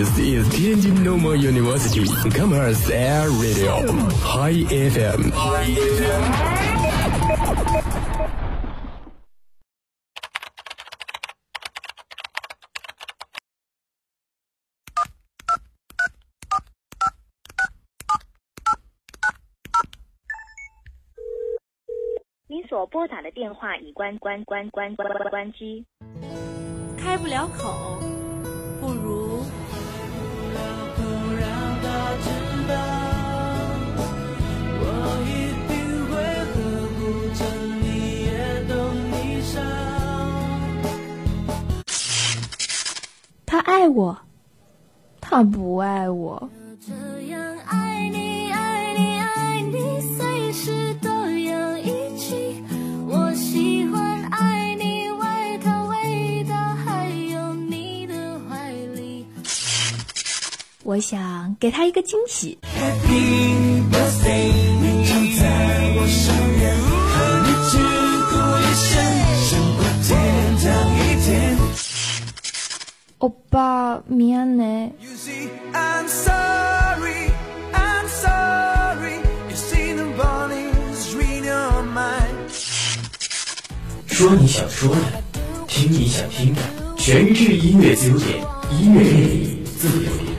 This is Tianjin Normal University Commerce Air Radio High FM。您所拨打的电话已关关关关关关机。开不了口，不如他爱我，他不爱我。我想给他一个惊喜。欧巴，明呢？You see, I'm sorry, I'm sorry. You see the bodies read your mind. 说你想说的，听你想听的，全智音乐自由点，音乐魅力自由点。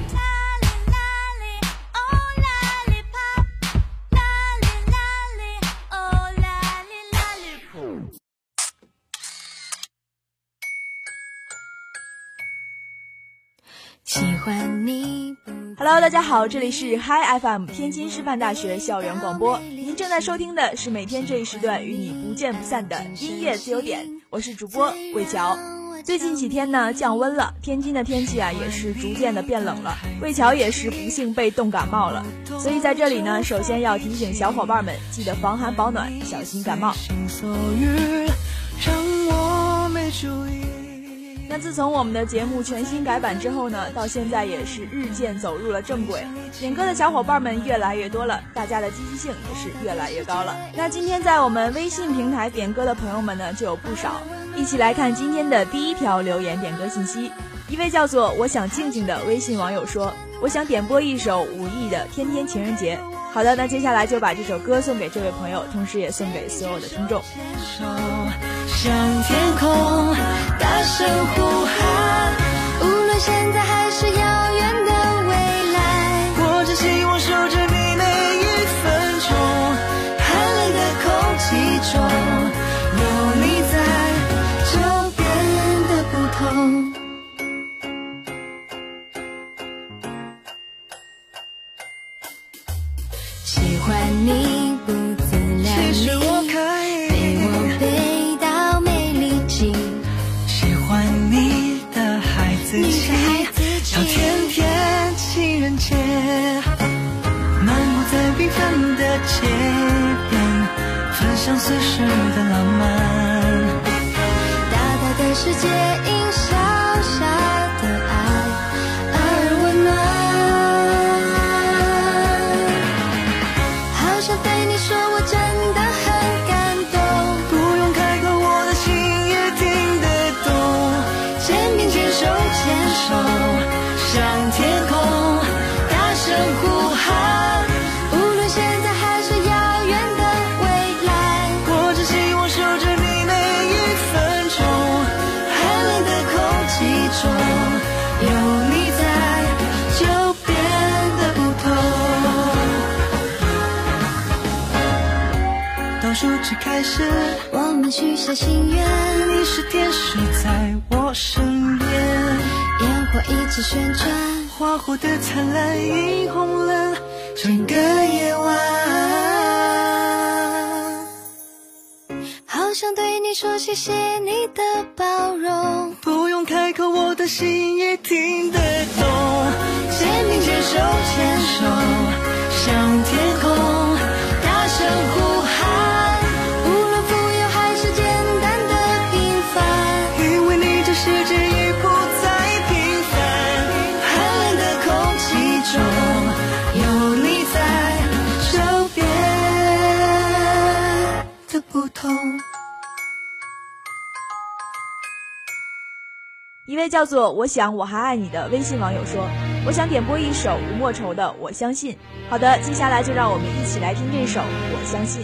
Hello，大家好，这里是 Hi FM 天津师范大学校园广播，您正在收听的是每天这一时段与你不见不散的音乐自由点，我是主播魏乔。最近几天呢降温了，天津的天气啊也是逐渐的变冷了，魏乔也是不幸被冻感冒了，所以在这里呢，首先要提醒小伙伴们记得防寒保暖，小心感冒。那自从我们的节目全新改版之后呢，到现在也是日渐走入了正轨，点歌的小伙伴们越来越多了，大家的积极性也是越来越高了。那今天在我们微信平台点歌的朋友们呢，就有不少，一起来看今天的第一条留言点歌信息。一位叫做我想静静的微信网友说，我想点播一首武艺的《天天情人节》。好的，那接下来就把这首歌送给这位朋友，同时也送给所有的听众。向天空大声呼喊，无论现在还是遥远的未来，我只希望守着你每一分钟。寒冷的空气中有你在，就变得不同。喜欢你开始，我们许下心愿，你是天使在我身边，烟火一直旋转。花火的灿烂映红了整个夜晚。好想对你说谢谢你的包容，不用开口，我的心也听得懂。位叫做我想我还爱你的微信网友说，我想点播一首吴莫愁的《我相信》。好的，接下来就让我们一起来听这首《我相信》。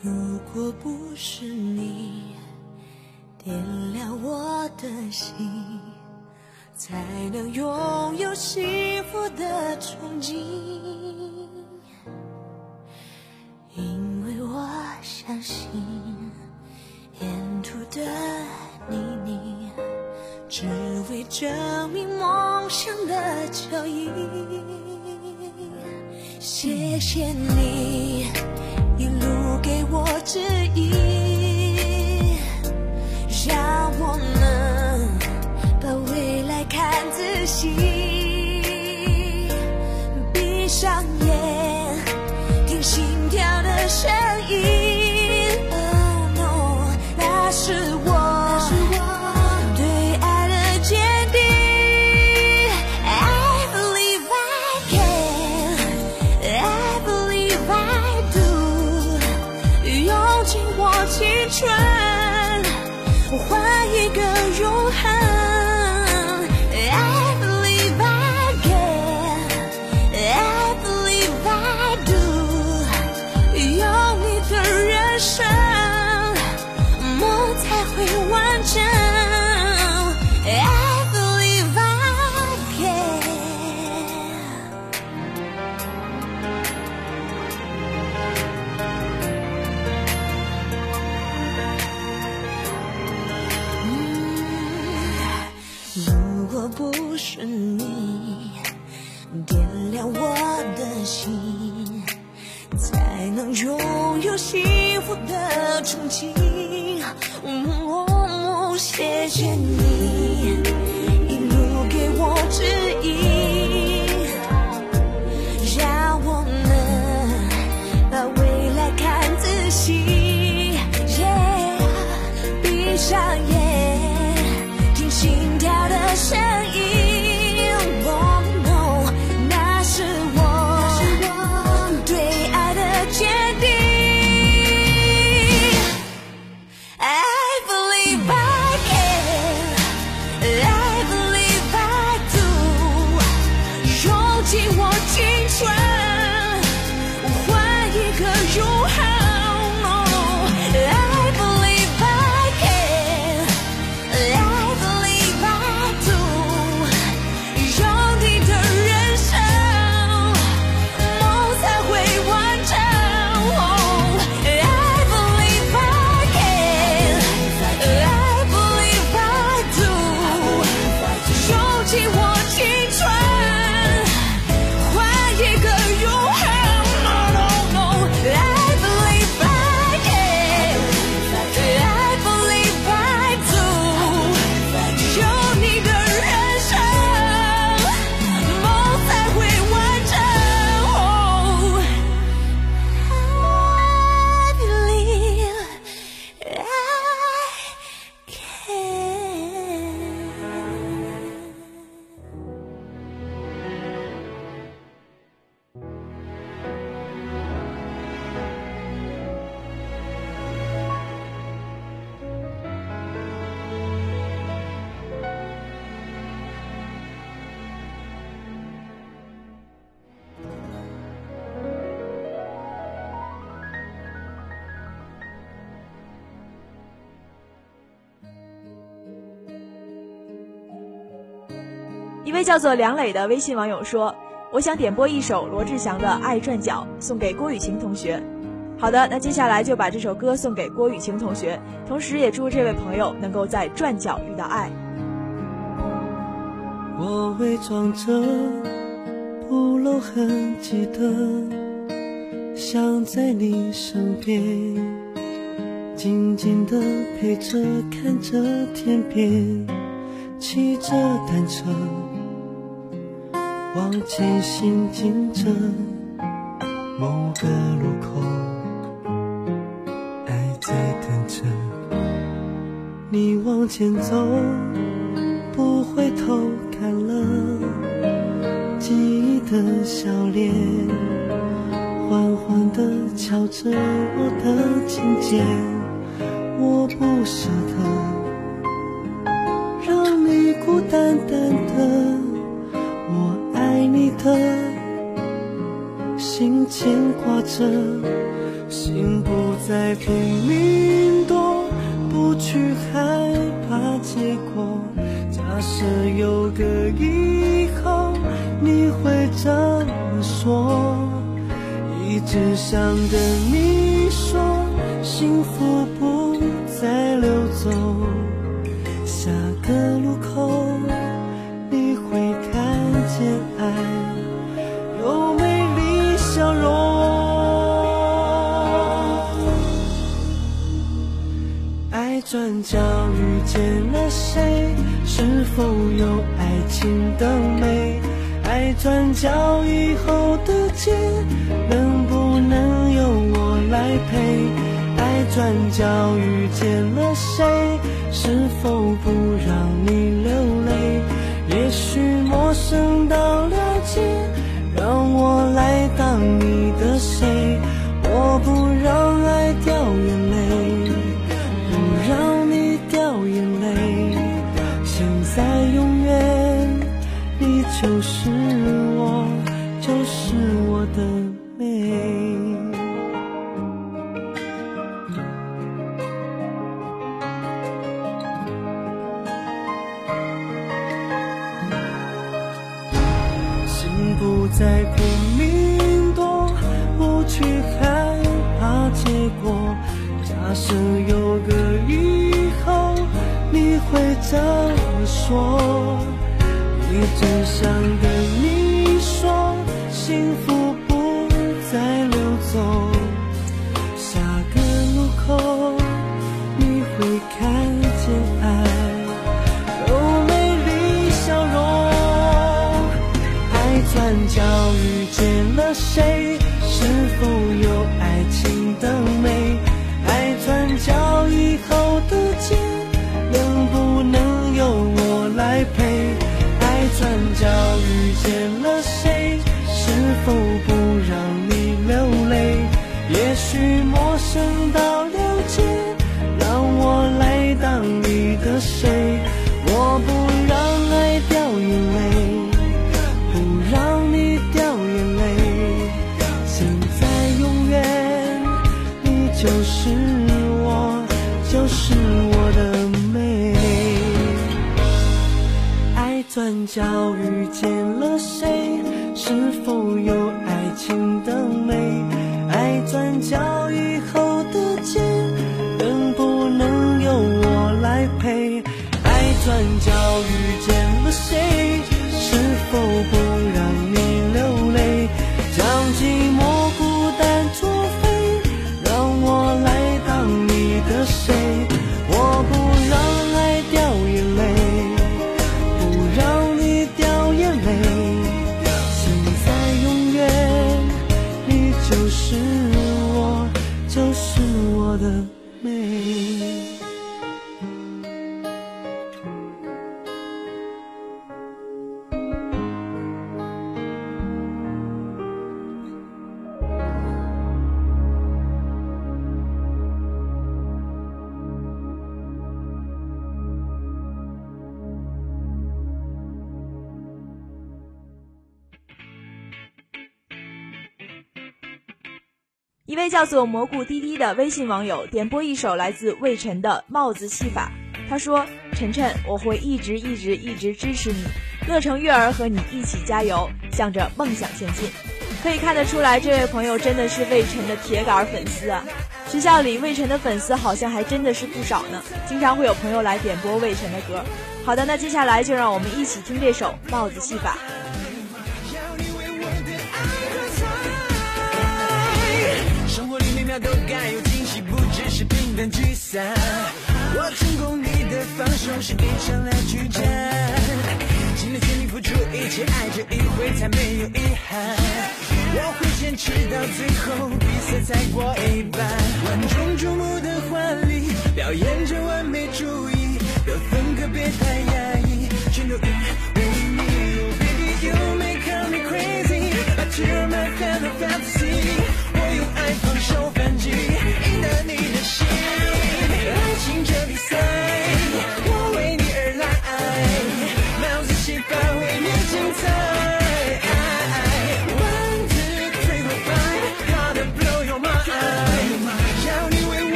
如果不是你点亮我的心，才能拥有幸福的憧憬。因为我相信，沿途的你你，只为证明梦想的脚印。谢谢你。一路给我指引，心。一位叫做梁磊的微信网友说：“我想点播一首罗志祥的《爱转角》，送给郭雨晴同学。”好的，那接下来就把这首歌送给郭雨晴同学，同时也祝这位朋友能够在转角遇到爱。我伪装着不露痕迹的，想在你身边，静静的陪着，看着天边，骑着单车，前行进着，某个路口，爱在等着，你往前走。不回头看了，记忆的笑脸，缓缓地敲着我的琴键，我不舍得让你孤单的，牵挂着，心不再拼命躲，不去害怕结果。假设有个以后，你会怎么说？一直想等你有爱情的美？爱转角以后就是我的美。爱转角遇见了谁？是否有爱情的美？爱转角以后的街，能不能由我来陪？爱转角遇见了谁？的一位叫做蘑菇滴滴的微信网友点播一首来自魏晨的《帽子戏法》。他说：“晨晨，我会一直一直一直支持你，乐成月儿和你一起加油，向着梦想前进。”可以看得出来，这位朋友真的是魏晨的铁杆粉丝啊！学校里魏晨的粉丝好像还真的是不少呢，经常会有朋友来点播魏晨的歌。好的，那接下来就让我们一起听这首《帽子戏法》。都该有惊喜不只是平淡聚散我成功你的放手是一场拉锯战尽力全力付出一切爱着一回才没有遗憾我会坚持到最后比赛才过一半万众瞩目的华丽表演着完美主义有风格别太压抑全都因为你 baby you make me crazy i turn my head fantasy 我用爱放手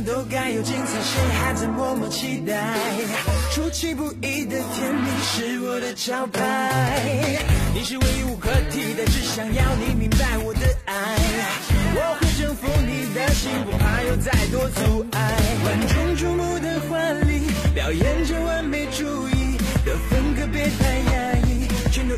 都该有精彩，谁还在默默期待？出其不意的甜蜜是我的招牌，你是唯一无可替代，只想要你明白我的爱。我会征服你的心，不怕有再多阻碍。万众瞩目的婚礼，表演着完美主义的风格，别太压抑，全都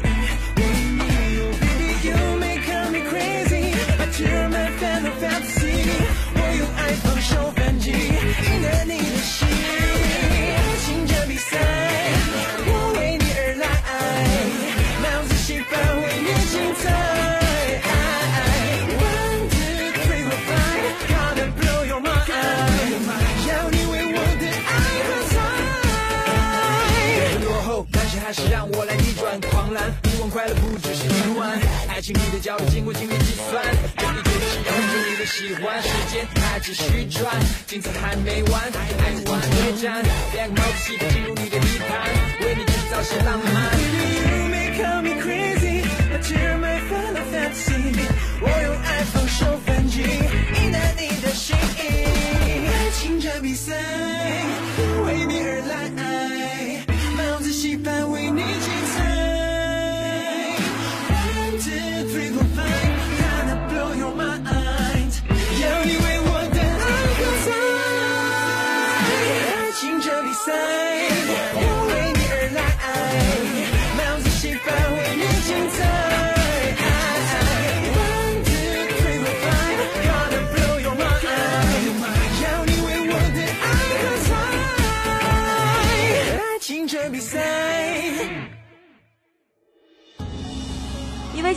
情里的角度经过精密计算，给你最需要你的喜欢，时间还继续转，精彩还没完，爱玩对战，两个帽子戏进入你的地盘，为你制造些浪漫。You may call me crazy, but you're my final fantasy。我用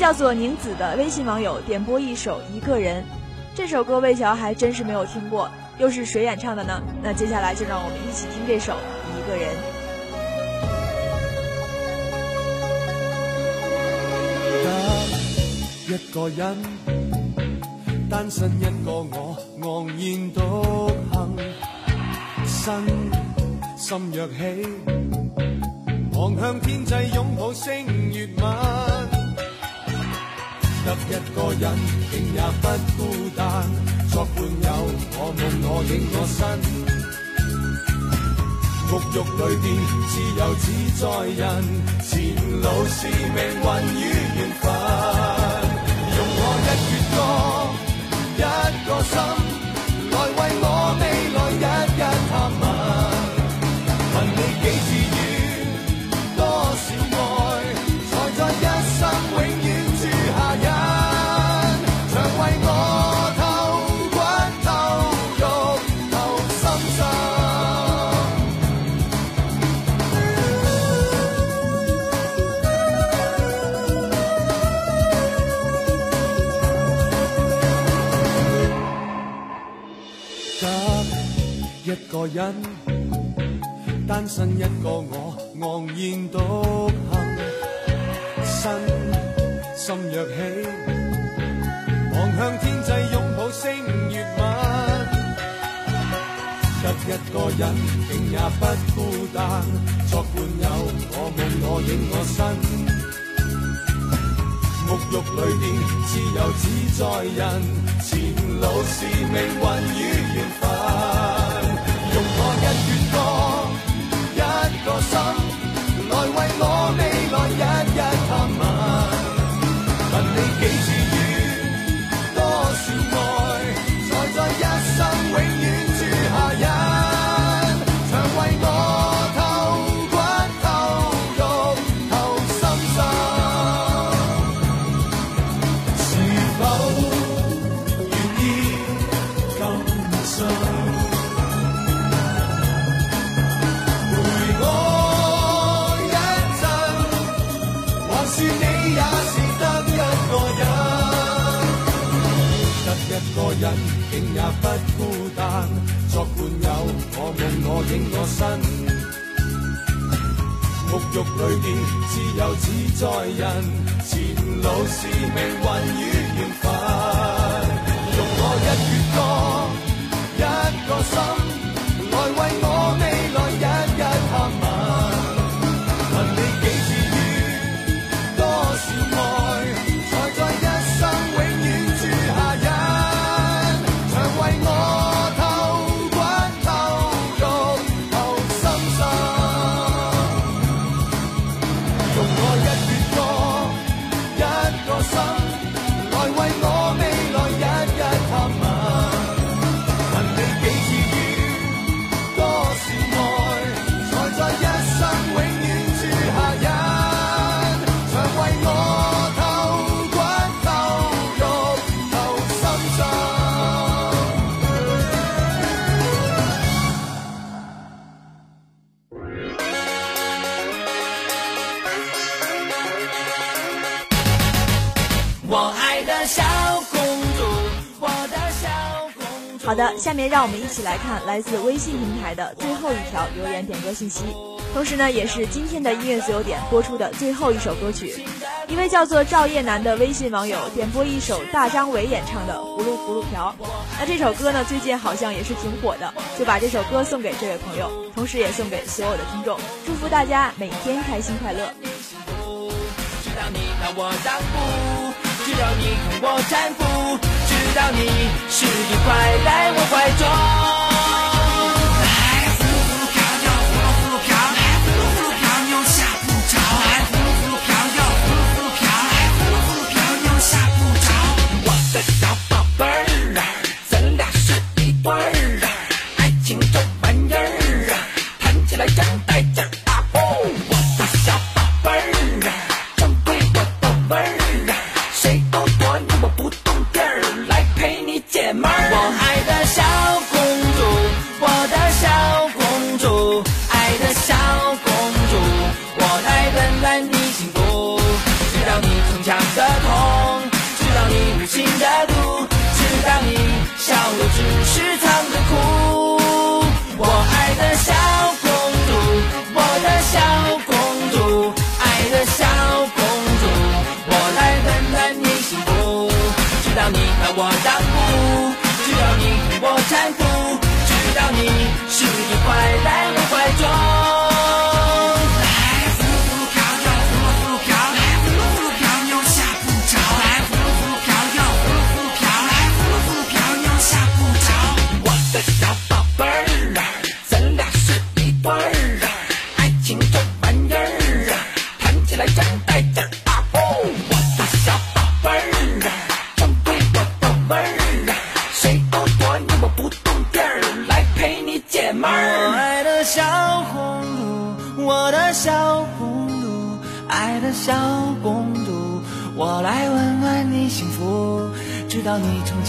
叫做宁子的微信网友点播一首《一个人》，这首歌魏乔还真是没有听过，又是谁演唱的呢？那接下来就让我们一起听这首《一个人》。一个人，单身一个我，昂然独行，身心若起，望向天际拥抱星月吻。得一个人，竟也不孤单，作伴有，我梦我影我身。沐浴裏邊自由自在人，前路是命运与缘分。用我一闕歌，个人，單身一個我，昂然獨行，身心若起，望向天際擁抱星月吻。得一個人，竟也不孤單，作伴友，我梦我影我身。沐浴裏邊自由自在人，前路是命運與緣分。用我狱里边自由自在人，前路是命运与缘好的，下面让我们一起来看来自微信平台的最后一条留言点歌信息，同时呢，也是今天的音乐自由点播出的最后一首歌曲。一位叫做赵叶楠的微信网友点播一首大张伟演唱的《葫芦葫芦瓢》。那这首歌呢，最近好像也是挺火的，就把这首歌送给这位朋友，同时也送给所有的听众，祝福大家每天开心快乐。直到你把我当父，直到你同我搀扶，到你是一块在我怀中。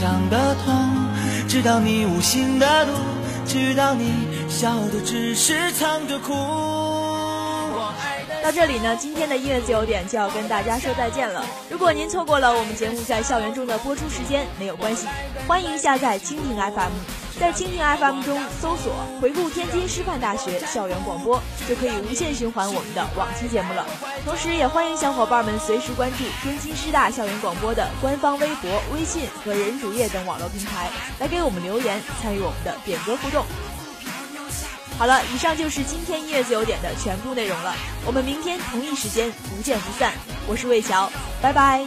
想的痛，知道你无心的毒，知道你笑的只是藏着哭。到这里呢，今天的音乐自由点就要跟大家说再见了。如果您错过了我们节目在校园中的播出时间，没有关系，欢迎下载蜻蜓 FM，在蜻蜓 FM 中搜索“回顾天津师范大学校园广播”，就可以无限循环我们的往期节目了。同时，也欢迎小伙伴们随时关注天津师大校园广播的官方微博、微信和人主页等网络平台，来给我们留言，参与我们的点歌互动。好了，以上就是今天音乐自由点的全部内容了。我们明天同一时间不见不散。我是魏桥，拜拜。